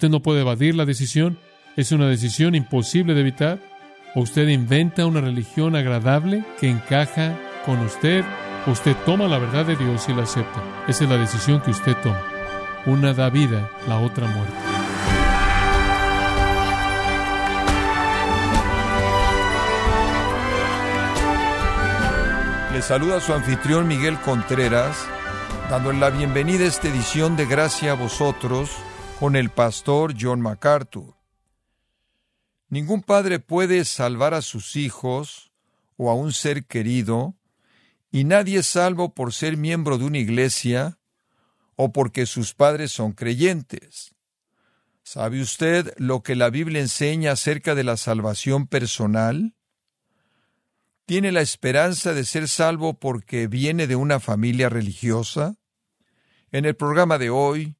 Usted no puede evadir la decisión. Es una decisión imposible de evitar. O usted inventa una religión agradable que encaja con usted. Usted toma la verdad de Dios y la acepta. Esa es la decisión que usted toma. Una da vida, la otra muerte. Le saluda su anfitrión Miguel Contreras, dándole la bienvenida a esta edición de Gracia a vosotros con el pastor John MacArthur. Ningún padre puede salvar a sus hijos o a un ser querido, y nadie es salvo por ser miembro de una iglesia o porque sus padres son creyentes. ¿Sabe usted lo que la Biblia enseña acerca de la salvación personal? ¿Tiene la esperanza de ser salvo porque viene de una familia religiosa? En el programa de hoy,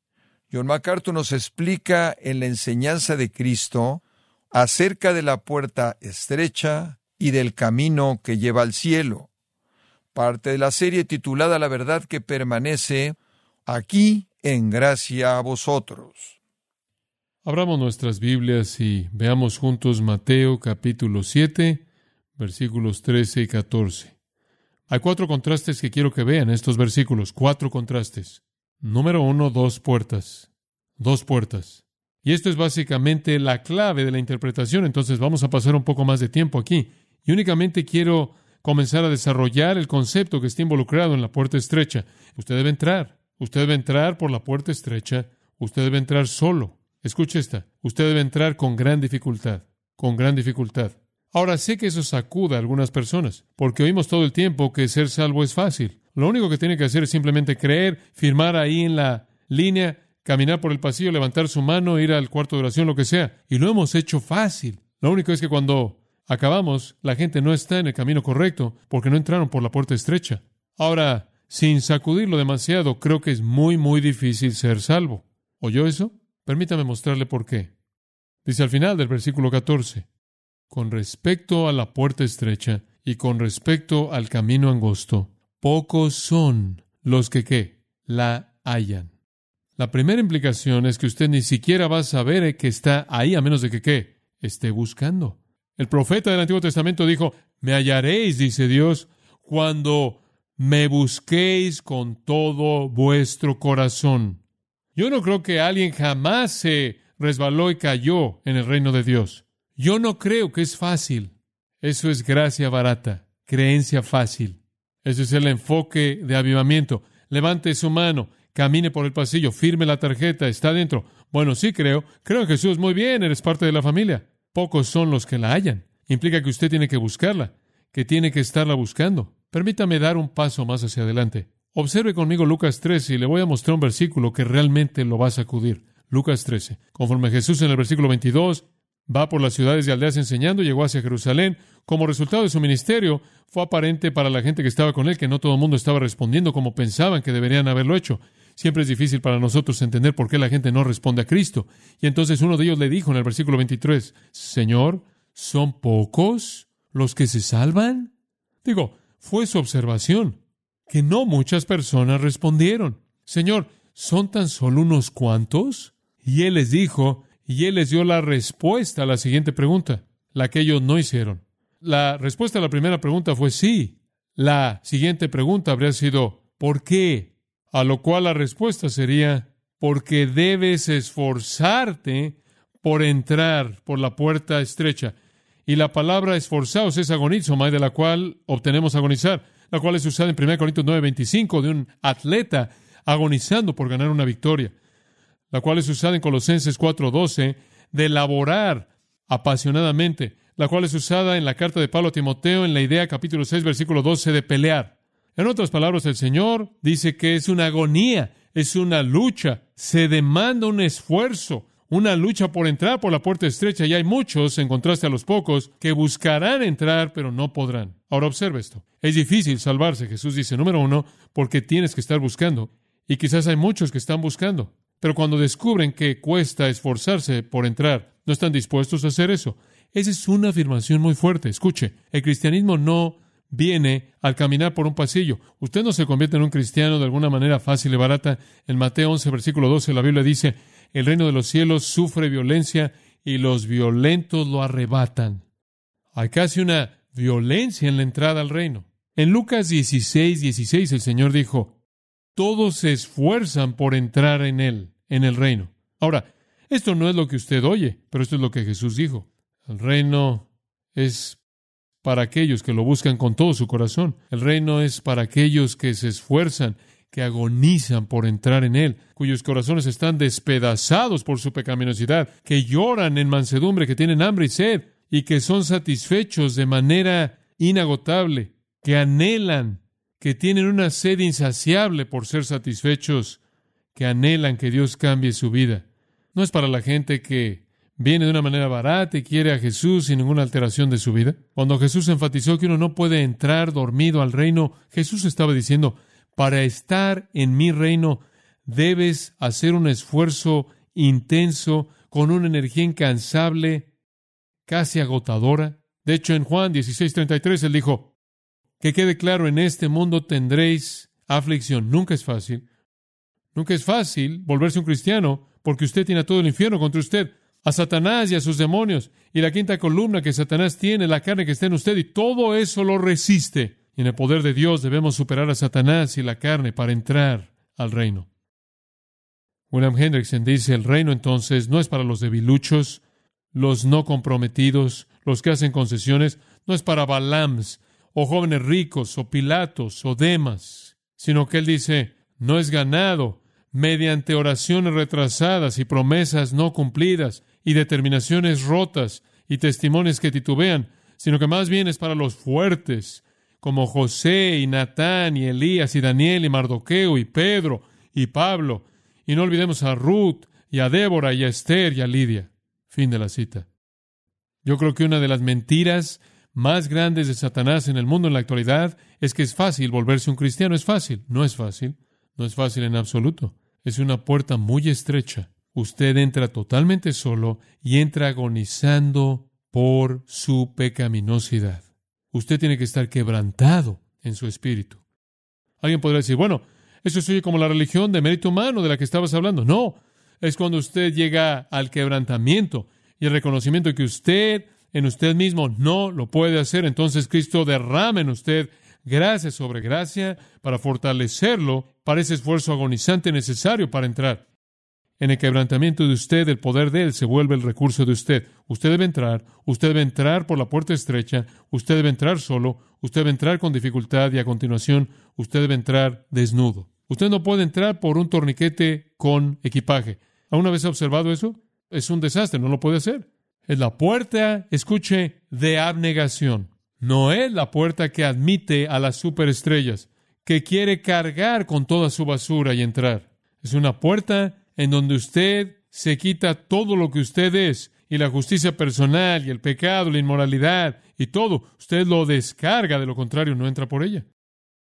John MacArthur nos explica en la enseñanza de Cristo acerca de la puerta estrecha y del camino que lleva al cielo. Parte de la serie titulada La verdad que permanece aquí en gracia a vosotros. Abramos nuestras Biblias y veamos juntos Mateo capítulo 7 versículos 13 y 14. Hay cuatro contrastes que quiero que vean estos versículos, cuatro contrastes. Número uno, dos puertas. Dos puertas. Y esto es básicamente la clave de la interpretación, entonces vamos a pasar un poco más de tiempo aquí. Y únicamente quiero comenzar a desarrollar el concepto que está involucrado en la puerta estrecha. Usted debe entrar. Usted debe entrar por la puerta estrecha. Usted debe entrar solo. Escuche esta. Usted debe entrar con gran dificultad. Con gran dificultad. Ahora sé que eso sacuda a algunas personas, porque oímos todo el tiempo que ser salvo es fácil. Lo único que tiene que hacer es simplemente creer, firmar ahí en la línea, caminar por el pasillo, levantar su mano, ir al cuarto de oración, lo que sea. Y lo hemos hecho fácil. Lo único es que cuando acabamos, la gente no está en el camino correcto porque no entraron por la puerta estrecha. Ahora, sin sacudirlo demasiado, creo que es muy, muy difícil ser salvo. ¿Oyó eso? Permítame mostrarle por qué. Dice al final del versículo 14 con respecto a la puerta estrecha y con respecto al camino angosto, pocos son los que ¿qué? la hallan. La primera implicación es que usted ni siquiera va a saber que está ahí a menos de que qué esté buscando. El profeta del Antiguo Testamento dijo, me hallaréis, dice Dios, cuando me busquéis con todo vuestro corazón. Yo no creo que alguien jamás se resbaló y cayó en el reino de Dios. Yo no creo que es fácil. Eso es gracia barata, creencia fácil. Ese es el enfoque de avivamiento. Levante su mano, camine por el pasillo, firme la tarjeta, está dentro. Bueno, sí creo. Creo en Jesús muy bien, eres parte de la familia. Pocos son los que la hallan. Implica que usted tiene que buscarla, que tiene que estarla buscando. Permítame dar un paso más hacia adelante. Observe conmigo Lucas 13 y le voy a mostrar un versículo que realmente lo va a sacudir. Lucas 13. Conforme Jesús en el versículo 22 Va por las ciudades y aldeas enseñando, llegó hacia Jerusalén. Como resultado de su ministerio, fue aparente para la gente que estaba con él que no todo el mundo estaba respondiendo como pensaban que deberían haberlo hecho. Siempre es difícil para nosotros entender por qué la gente no responde a Cristo. Y entonces uno de ellos le dijo en el versículo 23, Señor, ¿son pocos los que se salvan? Digo, fue su observación, que no muchas personas respondieron. Señor, ¿son tan solo unos cuantos? Y él les dijo, y él les dio la respuesta a la siguiente pregunta, la que ellos no hicieron. La respuesta a la primera pregunta fue sí. La siguiente pregunta habría sido ¿por qué? A lo cual la respuesta sería porque debes esforzarte por entrar por la puerta estrecha. Y la palabra esforzados es agonizomai, de la cual obtenemos agonizar, la cual es usada en 1 Corintios 9:25 de un atleta agonizando por ganar una victoria la cual es usada en Colosenses 4:12, de elaborar apasionadamente, la cual es usada en la carta de Pablo a Timoteo en la idea capítulo 6 versículo 12 de pelear. En otras palabras, el Señor dice que es una agonía, es una lucha, se demanda un esfuerzo, una lucha por entrar por la puerta estrecha y hay muchos, en contraste a los pocos, que buscarán entrar pero no podrán. Ahora observe esto. Es difícil salvarse, Jesús dice, número uno, porque tienes que estar buscando. Y quizás hay muchos que están buscando. Pero cuando descubren que cuesta esforzarse por entrar, no están dispuestos a hacer eso. Esa es una afirmación muy fuerte. Escuche, el cristianismo no viene al caminar por un pasillo. Usted no se convierte en un cristiano de alguna manera fácil y barata. En Mateo 11, versículo 12, la Biblia dice, el reino de los cielos sufre violencia y los violentos lo arrebatan. Hay casi una violencia en la entrada al reino. En Lucas 16, 16 el Señor dijo, todos se esfuerzan por entrar en él, en el reino. Ahora, esto no es lo que usted oye, pero esto es lo que Jesús dijo. El reino es para aquellos que lo buscan con todo su corazón. El reino es para aquellos que se esfuerzan, que agonizan por entrar en él, cuyos corazones están despedazados por su pecaminosidad, que lloran en mansedumbre, que tienen hambre y sed, y que son satisfechos de manera inagotable, que anhelan, que tienen una sed insaciable por ser satisfechos, que anhelan que Dios cambie su vida. No es para la gente que viene de una manera barata y quiere a Jesús sin ninguna alteración de su vida. Cuando Jesús enfatizó que uno no puede entrar dormido al reino, Jesús estaba diciendo, para estar en mi reino debes hacer un esfuerzo intenso, con una energía incansable, casi agotadora. De hecho, en Juan 16:33 él dijo, que quede claro, en este mundo tendréis aflicción. Nunca es fácil. Nunca es fácil volverse un cristiano porque usted tiene a todo el infierno contra usted, a Satanás y a sus demonios, y la quinta columna que Satanás tiene, la carne que está en usted, y todo eso lo resiste. Y en el poder de Dios debemos superar a Satanás y la carne para entrar al reino. William Hendrickson dice, el reino entonces no es para los debiluchos, los no comprometidos, los que hacen concesiones, no es para Balams, o jóvenes ricos, o Pilatos, o Demas, sino que él dice, no es ganado mediante oraciones retrasadas y promesas no cumplidas y determinaciones rotas y testimonios que titubean, sino que más bien es para los fuertes, como José y Natán y Elías y Daniel y Mardoqueo y Pedro y Pablo. Y no olvidemos a Ruth y a Débora y a Esther y a Lidia. Fin de la cita. Yo creo que una de las mentiras más grandes de Satanás en el mundo en la actualidad es que es fácil volverse un cristiano. Es fácil. No es fácil. No es fácil en absoluto. Es una puerta muy estrecha. Usted entra totalmente solo y entra agonizando por su pecaminosidad. Usted tiene que estar quebrantado en su espíritu. Alguien podría decir, bueno, eso es como la religión de mérito humano de la que estabas hablando. No, es cuando usted llega al quebrantamiento y el reconocimiento que usted en usted mismo no lo puede hacer. Entonces Cristo derrama en usted gracia sobre gracia para fortalecerlo para ese esfuerzo agonizante necesario para entrar. En el quebrantamiento de usted, el poder de Él se vuelve el recurso de usted. Usted debe entrar, usted debe entrar por la puerta estrecha, usted debe entrar solo, usted debe entrar con dificultad y a continuación usted debe entrar desnudo. Usted no puede entrar por un torniquete con equipaje. ¿Alguna vez ha observado eso? Es un desastre, no lo puede hacer. Es la puerta, escuche, de abnegación. No es la puerta que admite a las superestrellas, que quiere cargar con toda su basura y entrar. Es una puerta en donde usted se quita todo lo que usted es, y la justicia personal, y el pecado, la inmoralidad, y todo, usted lo descarga, de lo contrario no entra por ella.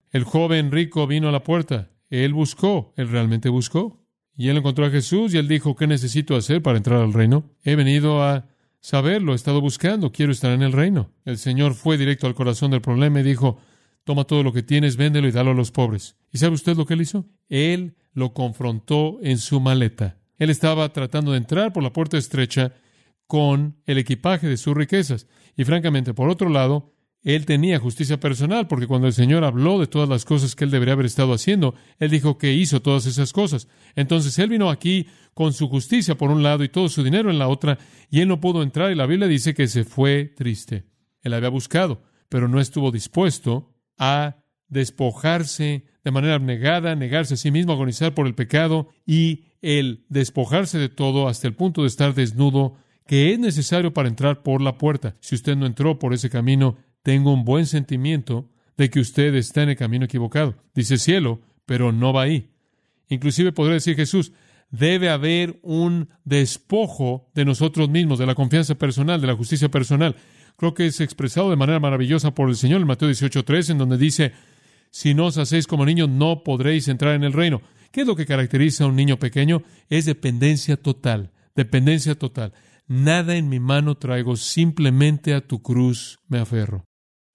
El joven rico vino a la puerta, él buscó, él realmente buscó, y él encontró a Jesús, y él dijo, ¿qué necesito hacer para entrar al reino? He venido a saberlo, he estado buscando, quiero estar en el reino. El Señor fue directo al corazón del problema y dijo, toma todo lo que tienes, véndelo y dalo a los pobres. ¿Y sabe usted lo que él hizo? Él lo confrontó en su maleta. Él estaba tratando de entrar por la puerta estrecha con el equipaje de sus riquezas. Y francamente, por otro lado, él tenía justicia personal, porque cuando el Señor habló de todas las cosas que él debería haber estado haciendo, él dijo que hizo todas esas cosas. Entonces él vino aquí con su justicia por un lado y todo su dinero en la otra, y él no pudo entrar, y la Biblia dice que se fue triste. Él había buscado, pero no estuvo dispuesto a despojarse de manera abnegada, negarse a sí mismo, agonizar por el pecado y el despojarse de todo hasta el punto de estar desnudo, que es necesario para entrar por la puerta. Si usted no entró por ese camino, tengo un buen sentimiento de que usted está en el camino equivocado. Dice cielo, pero no va ahí. Inclusive podría decir Jesús, debe haber un despojo de nosotros mismos, de la confianza personal, de la justicia personal. Creo que es expresado de manera maravillosa por el Señor en Mateo 18.3, en donde dice, si no os hacéis como niños, no podréis entrar en el reino. ¿Qué es lo que caracteriza a un niño pequeño? Es dependencia total, dependencia total. Nada en mi mano traigo, simplemente a tu cruz me aferro.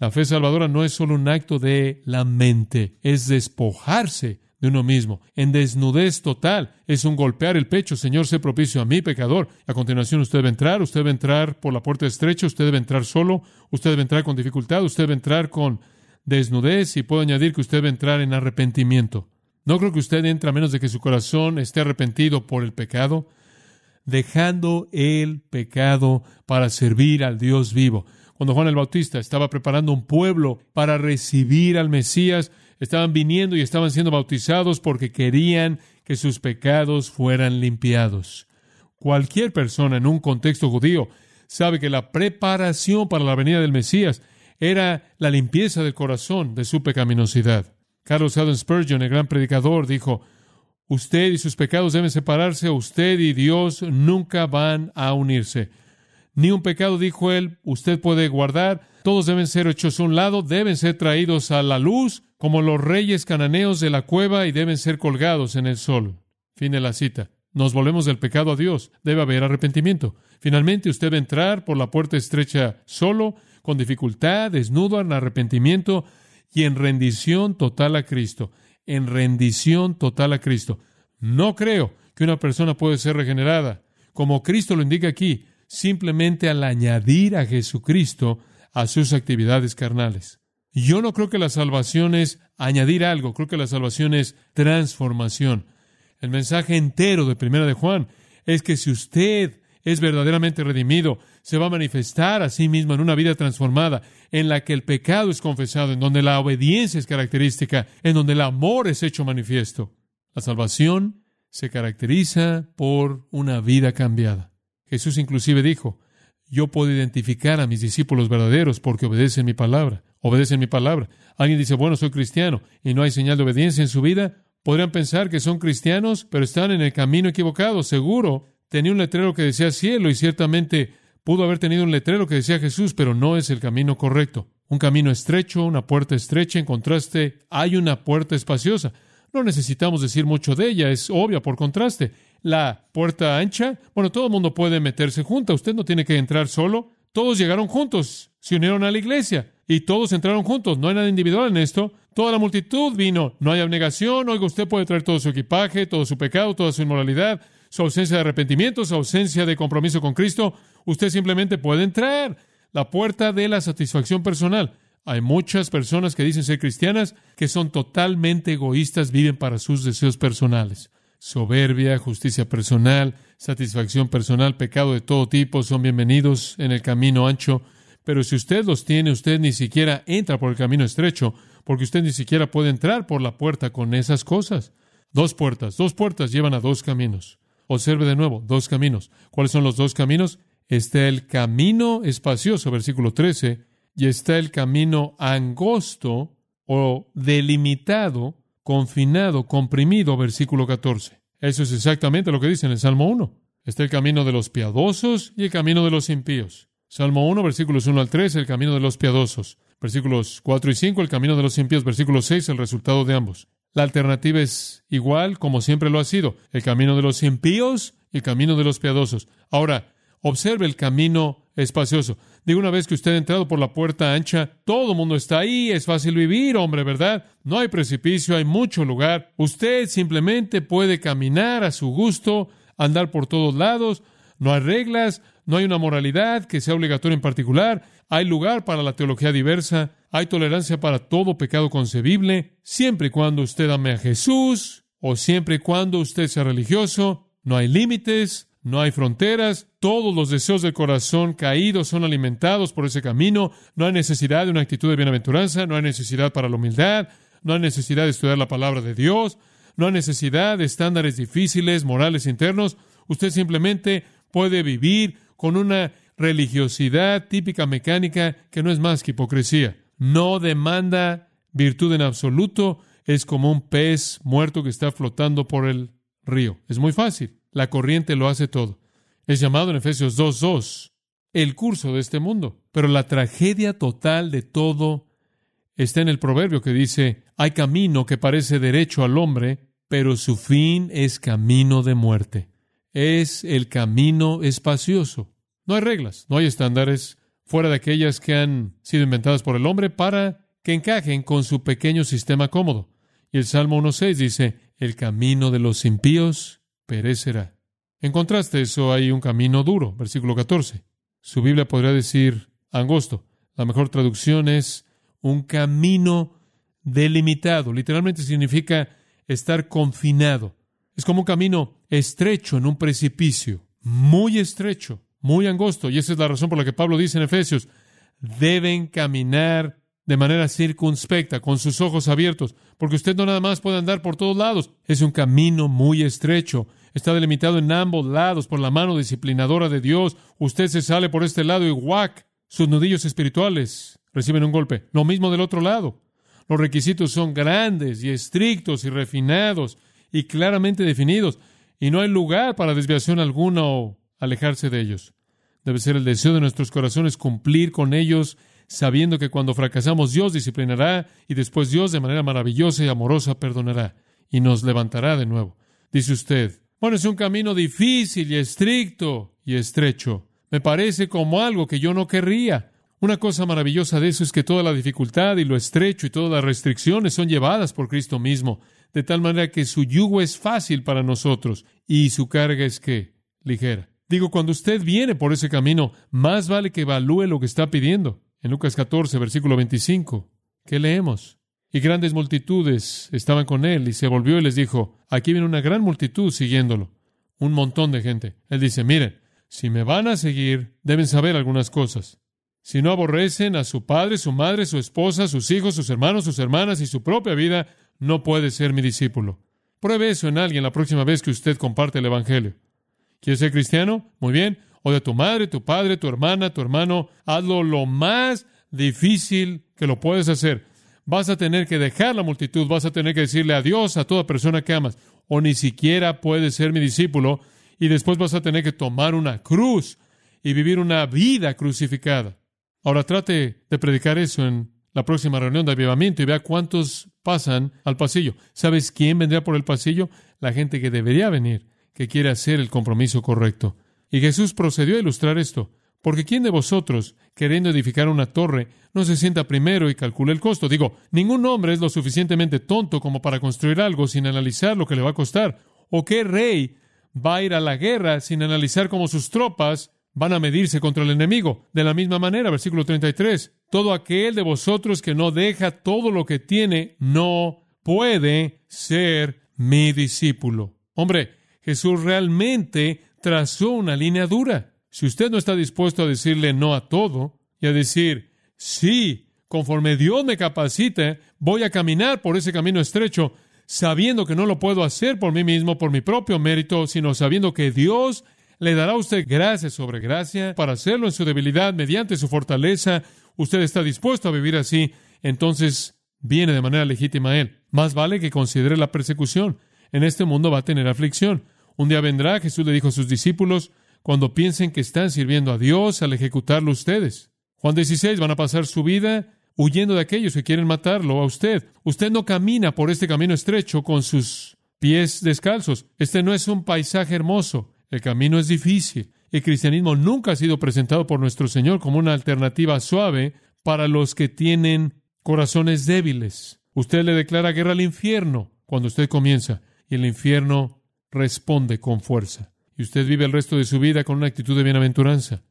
La fe salvadora no es solo un acto de la mente, es despojarse de uno mismo, en desnudez total. Es un golpear el pecho. Señor, sé propicio a mí, pecador. A continuación usted debe entrar, usted debe entrar por la puerta estrecha, usted debe entrar solo, usted debe entrar con dificultad, usted debe entrar con desnudez y puedo añadir que usted debe entrar en arrepentimiento. No creo que usted entre a menos de que su corazón esté arrepentido por el pecado, dejando el pecado para servir al Dios vivo. Cuando Juan el Bautista estaba preparando un pueblo para recibir al Mesías, estaban viniendo y estaban siendo bautizados porque querían que sus pecados fueran limpiados. Cualquier persona en un contexto judío sabe que la preparación para la venida del Mesías era la limpieza del corazón de su pecaminosidad. Carlos Allen Spurgeon, el gran predicador, dijo, Usted y sus pecados deben separarse, usted y Dios nunca van a unirse. Ni un pecado, dijo él, usted puede guardar, todos deben ser hechos a un lado, deben ser traídos a la luz, como los reyes cananeos de la cueva, y deben ser colgados en el sol. Fin de la cita. Nos volvemos del pecado a Dios. Debe haber arrepentimiento. Finalmente, usted debe entrar por la puerta estrecha solo, con dificultad, desnudo, en arrepentimiento y en rendición total a Cristo en rendición total a Cristo. No creo que una persona puede ser regenerada, como Cristo lo indica aquí, simplemente al añadir a Jesucristo a sus actividades carnales. Yo no creo que la salvación es añadir algo, creo que la salvación es transformación. El mensaje entero de Primera de Juan es que si usted es verdaderamente redimido, se va a manifestar a sí mismo en una vida transformada, en la que el pecado es confesado, en donde la obediencia es característica, en donde el amor es hecho manifiesto. La salvación se caracteriza por una vida cambiada. Jesús inclusive dijo, yo puedo identificar a mis discípulos verdaderos porque obedecen mi palabra, obedecen mi palabra. Alguien dice, bueno, soy cristiano y no hay señal de obediencia en su vida. Podrían pensar que son cristianos, pero están en el camino equivocado. Seguro tenía un letrero que decía cielo y ciertamente pudo haber tenido un letrero que decía Jesús, pero no es el camino correcto. Un camino estrecho, una puerta estrecha, en contraste, hay una puerta espaciosa. No necesitamos decir mucho de ella, es obvia por contraste. La puerta ancha, bueno, todo el mundo puede meterse junto, usted no tiene que entrar solo. Todos llegaron juntos, se unieron a la iglesia y todos entraron juntos. No hay nada individual en esto. Toda la multitud vino. No hay abnegación. Oiga, usted puede traer todo su equipaje, todo su pecado, toda su inmoralidad su ausencia de arrepentimiento, su ausencia de compromiso con Cristo, usted simplemente puede entrar. La puerta de la satisfacción personal. Hay muchas personas que dicen ser cristianas que son totalmente egoístas, viven para sus deseos personales. Soberbia, justicia personal, satisfacción personal, pecado de todo tipo son bienvenidos en el camino ancho. Pero si usted los tiene, usted ni siquiera entra por el camino estrecho, porque usted ni siquiera puede entrar por la puerta con esas cosas. Dos puertas, dos puertas llevan a dos caminos. Observe de nuevo, dos caminos. ¿Cuáles son los dos caminos? Está el camino espacioso, versículo 13, y está el camino angosto o delimitado, confinado, comprimido, versículo 14. Eso es exactamente lo que dice en el Salmo 1. Está el camino de los piadosos y el camino de los impíos. Salmo 1, versículos 1 al 3, el camino de los piadosos. Versículos 4 y 5, el camino de los impíos. Versículo 6, el resultado de ambos. La alternativa es igual como siempre lo ha sido, el camino de los impíos y el camino de los piadosos. Ahora, observe el camino espacioso. Digo, una vez que usted ha entrado por la puerta ancha, todo el mundo está ahí, es fácil vivir, hombre, ¿verdad? No hay precipicio, hay mucho lugar. Usted simplemente puede caminar a su gusto, andar por todos lados, no hay reglas, no hay una moralidad que sea obligatoria en particular, hay lugar para la teología diversa, hay tolerancia para todo pecado concebible, siempre y cuando usted ame a Jesús o siempre y cuando usted sea religioso. No hay límites, no hay fronteras, todos los deseos del corazón caídos son alimentados por ese camino, no hay necesidad de una actitud de bienaventuranza, no hay necesidad para la humildad, no hay necesidad de estudiar la palabra de Dios, no hay necesidad de estándares difíciles, morales internos, usted simplemente puede vivir con una religiosidad típica mecánica que no es más que hipocresía. No demanda virtud en absoluto, es como un pez muerto que está flotando por el río. Es muy fácil, la corriente lo hace todo. Es llamado en Efesios 2.2 el curso de este mundo. Pero la tragedia total de todo está en el proverbio que dice, hay camino que parece derecho al hombre, pero su fin es camino de muerte. Es el camino espacioso. No hay reglas, no hay estándares, fuera de aquellas que han sido inventadas por el hombre para que encajen con su pequeño sistema cómodo. Y el Salmo 1.6 dice, el camino de los impíos perecerá. En contraste, eso hay un camino duro, versículo 14. Su Biblia podría decir angosto. La mejor traducción es un camino delimitado. Literalmente significa estar confinado. Es como un camino estrecho en un precipicio, muy estrecho, muy angosto. Y esa es la razón por la que Pablo dice en Efesios, deben caminar de manera circunspecta, con sus ojos abiertos, porque usted no nada más puede andar por todos lados. Es un camino muy estrecho. Está delimitado en ambos lados por la mano disciplinadora de Dios. Usted se sale por este lado y ¡guac! Sus nudillos espirituales reciben un golpe. Lo mismo del otro lado. Los requisitos son grandes y estrictos y refinados y claramente definidos, y no hay lugar para desviación alguna o alejarse de ellos. Debe ser el deseo de nuestros corazones cumplir con ellos, sabiendo que cuando fracasamos Dios disciplinará y después Dios de manera maravillosa y amorosa perdonará y nos levantará de nuevo. Dice usted, bueno, es un camino difícil y estricto y estrecho. Me parece como algo que yo no querría. Una cosa maravillosa de eso es que toda la dificultad y lo estrecho y todas las restricciones son llevadas por Cristo mismo, de tal manera que su yugo es fácil para nosotros y su carga es que ligera. Digo, cuando usted viene por ese camino, más vale que evalúe lo que está pidiendo. En Lucas 14, versículo 25, ¿qué leemos? Y grandes multitudes estaban con él y se volvió y les dijo, aquí viene una gran multitud siguiéndolo, un montón de gente. Él dice, miren, si me van a seguir, deben saber algunas cosas. Si no aborrecen a su padre, su madre, su esposa, sus hijos, sus hermanos, sus hermanas y su propia vida, no puede ser mi discípulo. Pruebe eso en alguien la próxima vez que usted comparte el Evangelio. ¿Quieres ser cristiano? Muy bien. O de tu madre, tu padre, tu hermana, tu hermano. Hazlo lo más difícil que lo puedes hacer. Vas a tener que dejar la multitud, vas a tener que decirle adiós a toda persona que amas. O ni siquiera puedes ser mi discípulo y después vas a tener que tomar una cruz y vivir una vida crucificada. Ahora trate de predicar eso en la próxima reunión de avivamiento y vea cuántos pasan al pasillo. ¿Sabes quién vendría por el pasillo? La gente que debería venir, que quiere hacer el compromiso correcto. Y Jesús procedió a ilustrar esto. Porque ¿quién de vosotros, queriendo edificar una torre, no se sienta primero y calcula el costo? Digo, ningún hombre es lo suficientemente tonto como para construir algo sin analizar lo que le va a costar. ¿O qué rey va a ir a la guerra sin analizar cómo sus tropas van a medirse contra el enemigo. De la misma manera, versículo 33, todo aquel de vosotros que no deja todo lo que tiene, no puede ser mi discípulo. Hombre, Jesús realmente trazó una línea dura. Si usted no está dispuesto a decirle no a todo y a decir, sí, conforme Dios me capacite, voy a caminar por ese camino estrecho, sabiendo que no lo puedo hacer por mí mismo, por mi propio mérito, sino sabiendo que Dios le dará a usted gracia sobre gracia para hacerlo en su debilidad mediante su fortaleza. Usted está dispuesto a vivir así, entonces viene de manera legítima a Él. Más vale que considere la persecución. En este mundo va a tener aflicción. Un día vendrá, Jesús le dijo a sus discípulos, cuando piensen que están sirviendo a Dios al ejecutarlo ustedes. Juan 16, van a pasar su vida huyendo de aquellos que quieren matarlo a usted. Usted no camina por este camino estrecho con sus pies descalzos. Este no es un paisaje hermoso. El camino es difícil. El cristianismo nunca ha sido presentado por nuestro Señor como una alternativa suave para los que tienen corazones débiles. Usted le declara guerra al infierno cuando usted comienza y el infierno responde con fuerza. Y usted vive el resto de su vida con una actitud de bienaventuranza,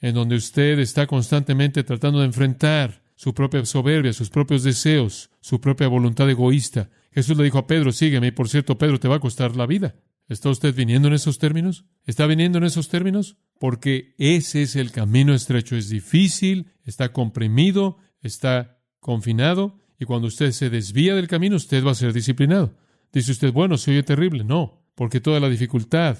en donde usted está constantemente tratando de enfrentar su propia soberbia, sus propios deseos, su propia voluntad egoísta. Jesús le dijo a Pedro, sígueme, y por cierto, Pedro te va a costar la vida. ¿Está usted viniendo en esos términos? ¿Está viniendo en esos términos? Porque ese es el camino estrecho. Es difícil, está comprimido, está confinado, y cuando usted se desvía del camino, usted va a ser disciplinado. Dice usted, bueno, se oye terrible. No, porque toda la dificultad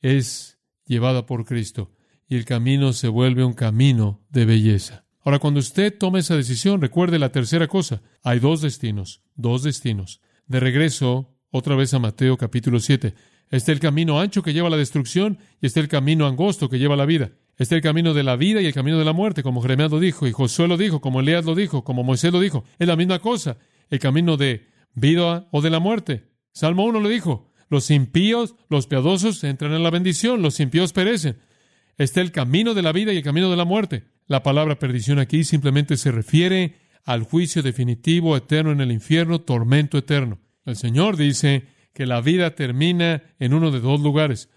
es llevada por Cristo, y el camino se vuelve un camino de belleza. Ahora, cuando usted toma esa decisión, recuerde la tercera cosa. Hay dos destinos, dos destinos. De regreso, otra vez a Mateo capítulo 7. Está el camino ancho que lleva a la destrucción y está el camino angosto que lleva a la vida. Está el camino de la vida y el camino de la muerte, como Jeremías lo dijo, y Josué lo dijo, como Elías lo dijo, como Moisés lo dijo. Es la misma cosa, el camino de vida o de la muerte. Salmo 1 lo dijo, los impíos, los piadosos entran en la bendición, los impíos perecen. Está el camino de la vida y el camino de la muerte. La palabra perdición aquí simplemente se refiere al juicio definitivo, eterno en el infierno, tormento eterno. El Señor dice que la vida termina en uno de dos lugares.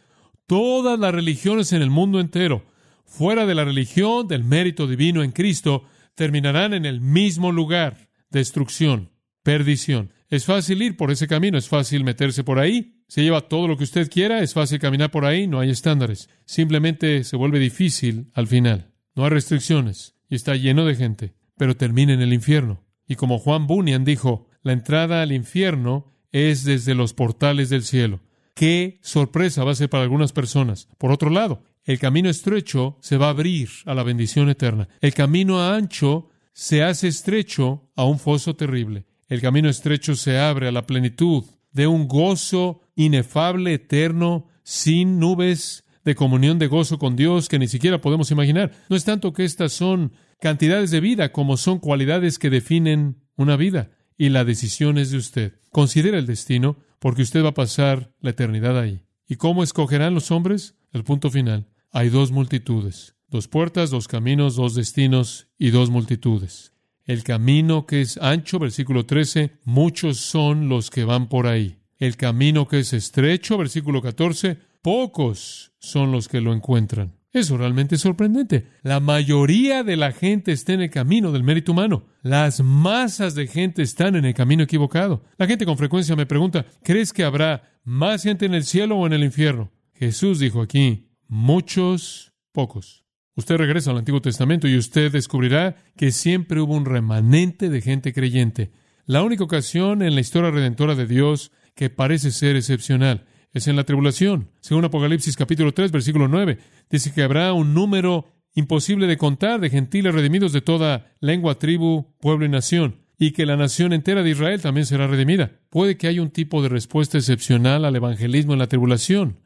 Todas las religiones en el mundo entero, fuera de la religión del mérito divino en Cristo, terminarán en el mismo lugar, destrucción, perdición. Es fácil ir por ese camino, es fácil meterse por ahí, se lleva todo lo que usted quiera, es fácil caminar por ahí, no hay estándares. Simplemente se vuelve difícil al final. No hay restricciones y está lleno de gente, pero termina en el infierno. Y como Juan Bunyan dijo, la entrada al infierno es desde los portales del cielo. Qué sorpresa va a ser para algunas personas. Por otro lado, el camino estrecho se va a abrir a la bendición eterna. El camino ancho se hace estrecho a un foso terrible. El camino estrecho se abre a la plenitud de un gozo inefable, eterno, sin nubes de comunión de gozo con Dios que ni siquiera podemos imaginar. No es tanto que estas son cantidades de vida como son cualidades que definen una vida y la decisión es de usted. Considera el destino porque usted va a pasar la eternidad ahí. ¿Y cómo escogerán los hombres? El punto final. Hay dos multitudes, dos puertas, dos caminos, dos destinos y dos multitudes. El camino que es ancho, versículo 13, muchos son los que van por ahí. El camino que es estrecho, versículo 14, pocos son los que lo encuentran. Eso realmente es sorprendente. La mayoría de la gente está en el camino del mérito humano. Las masas de gente están en el camino equivocado. La gente con frecuencia me pregunta, ¿crees que habrá más gente en el cielo o en el infierno? Jesús dijo aquí, muchos, pocos. Usted regresa al Antiguo Testamento y usted descubrirá que siempre hubo un remanente de gente creyente. La única ocasión en la historia redentora de Dios que parece ser excepcional es en la tribulación. Según Apocalipsis capítulo 3, versículo 9, dice que habrá un número imposible de contar de gentiles redimidos de toda lengua, tribu, pueblo y nación, y que la nación entera de Israel también será redimida. Puede que haya un tipo de respuesta excepcional al evangelismo en la tribulación,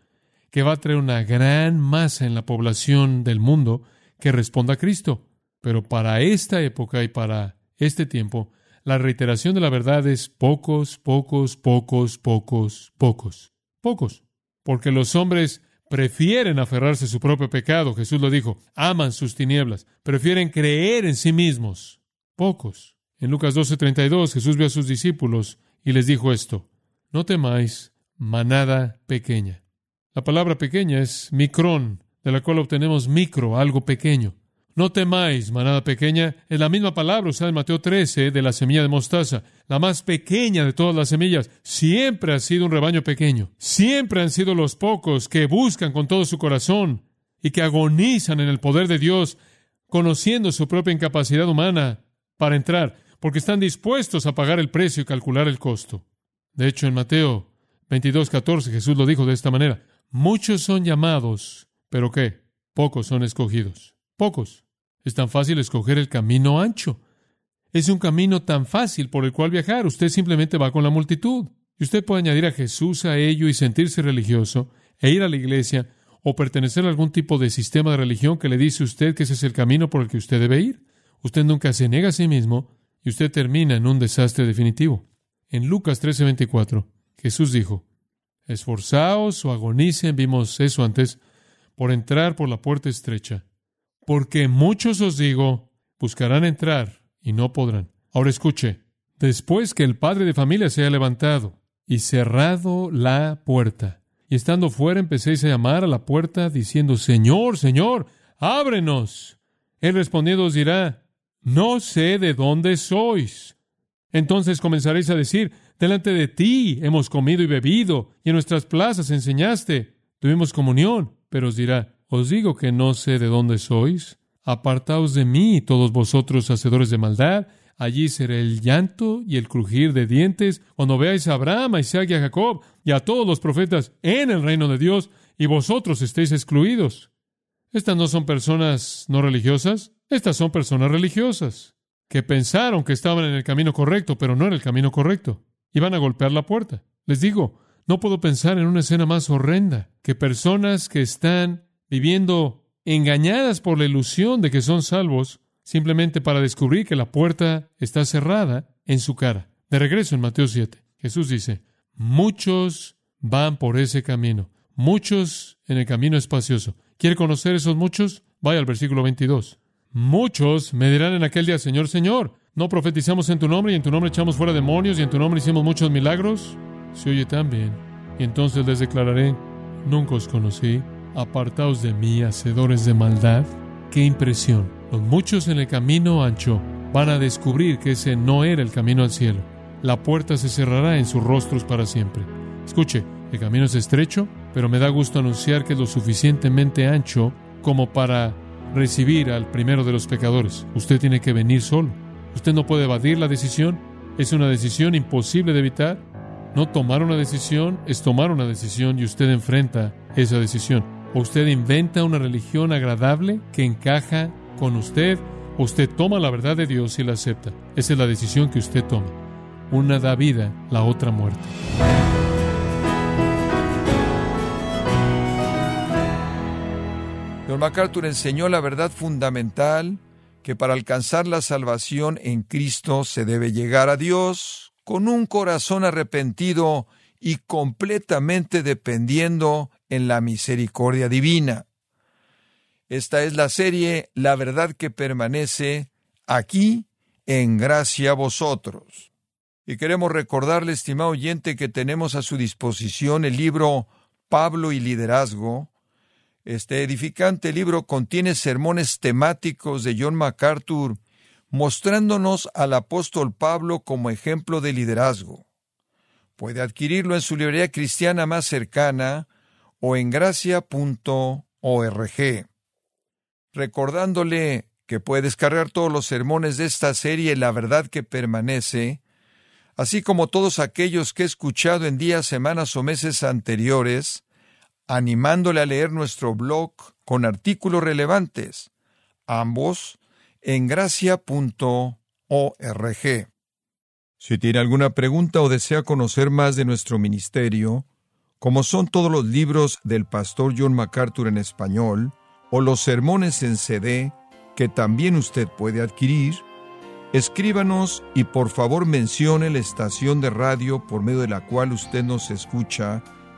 que va a traer una gran masa en la población del mundo que responda a Cristo. Pero para esta época y para este tiempo, la reiteración de la verdad es pocos, pocos, pocos, pocos, pocos. Pocos. Porque los hombres prefieren aferrarse a su propio pecado, Jesús lo dijo, aman sus tinieblas, prefieren creer en sí mismos. Pocos. En Lucas 12:32 Jesús vio a sus discípulos y les dijo esto, no temáis, manada pequeña. La palabra pequeña es micrón, de la cual obtenemos micro, algo pequeño. No temáis, manada pequeña, es la misma palabra usada en Mateo 13 de la semilla de mostaza, la más pequeña de todas las semillas. Siempre ha sido un rebaño pequeño. Siempre han sido los pocos que buscan con todo su corazón y que agonizan en el poder de Dios, conociendo su propia incapacidad humana para entrar, porque están dispuestos a pagar el precio y calcular el costo. De hecho, en Mateo 22, 14, Jesús lo dijo de esta manera. Muchos son llamados, pero ¿qué? Pocos son escogidos. Pocos. Es tan fácil escoger el camino ancho. Es un camino tan fácil por el cual viajar. Usted simplemente va con la multitud. Y usted puede añadir a Jesús a ello y sentirse religioso, e ir a la iglesia, o pertenecer a algún tipo de sistema de religión que le dice a usted que ese es el camino por el que usted debe ir. Usted nunca se niega a sí mismo y usted termina en un desastre definitivo. En Lucas 13:24, Jesús dijo, Esforzaos o agonicen, vimos eso antes, por entrar por la puerta estrecha porque muchos os digo, buscarán entrar y no podrán. Ahora escuche, después que el padre de familia se haya levantado y cerrado la puerta, y estando fuera empecéis a llamar a la puerta diciendo, Señor, Señor, ábrenos. Él respondiendo os dirá, no sé de dónde sois. Entonces comenzaréis a decir, delante de ti hemos comido y bebido, y en nuestras plazas enseñaste, tuvimos comunión, pero os dirá, os digo que no sé de dónde sois. Apartaos de mí, todos vosotros hacedores de maldad. Allí será el llanto y el crujir de dientes cuando veáis a Abraham, a Isaac y a Jacob y a todos los profetas en el reino de Dios y vosotros estéis excluidos. Estas no son personas no religiosas, estas son personas religiosas que pensaron que estaban en el camino correcto, pero no en el camino correcto. Y van a golpear la puerta. Les digo, no puedo pensar en una escena más horrenda que personas que están viviendo engañadas por la ilusión de que son salvos, simplemente para descubrir que la puerta está cerrada en su cara. De regreso en Mateo 7, Jesús dice, muchos van por ese camino, muchos en el camino espacioso. ¿Quiere conocer esos muchos? Vaya al versículo 22. Muchos me dirán en aquel día, Señor, Señor, No profetizamos en tu nombre y en tu nombre echamos fuera demonios y en tu nombre hicimos muchos milagros. Se oye tan bien. Y entonces les declararé, nunca os conocí, apartaos de mí, hacedores de maldad. Qué impresión. Los muchos en el camino ancho van a descubrir que ese no era el camino al cielo. La puerta se cerrará en sus rostros para siempre. Escuche, el camino es estrecho, pero me da gusto anunciar que es lo suficientemente ancho como para recibir al primero de los pecadores. Usted tiene que venir solo. Usted no puede evadir la decisión. Es una decisión imposible de evitar. No tomar una decisión es tomar una decisión y usted enfrenta esa decisión. O usted inventa una religión agradable que encaja con usted, usted toma la verdad de Dios y la acepta. Esa es la decisión que usted toma. Una da vida, la otra muerte. John MacArthur enseñó la verdad fundamental que para alcanzar la salvación en Cristo se debe llegar a Dios con un corazón arrepentido y completamente dependiendo en la misericordia divina. Esta es la serie La verdad que permanece aquí en gracia a vosotros. Y queremos recordarle, estimado oyente, que tenemos a su disposición el libro Pablo y Liderazgo, este edificante libro contiene sermones temáticos de John MacArthur, mostrándonos al apóstol Pablo como ejemplo de liderazgo. Puede adquirirlo en su librería cristiana más cercana o en gracia.org. Recordándole que puede descargar todos los sermones de esta serie La verdad que permanece, así como todos aquellos que he escuchado en días, semanas o meses anteriores, animándole a leer nuestro blog con artículos relevantes, ambos en gracia.org. Si tiene alguna pregunta o desea conocer más de nuestro ministerio, como son todos los libros del pastor John MacArthur en español, o los sermones en CD, que también usted puede adquirir, escríbanos y por favor mencione la estación de radio por medio de la cual usted nos escucha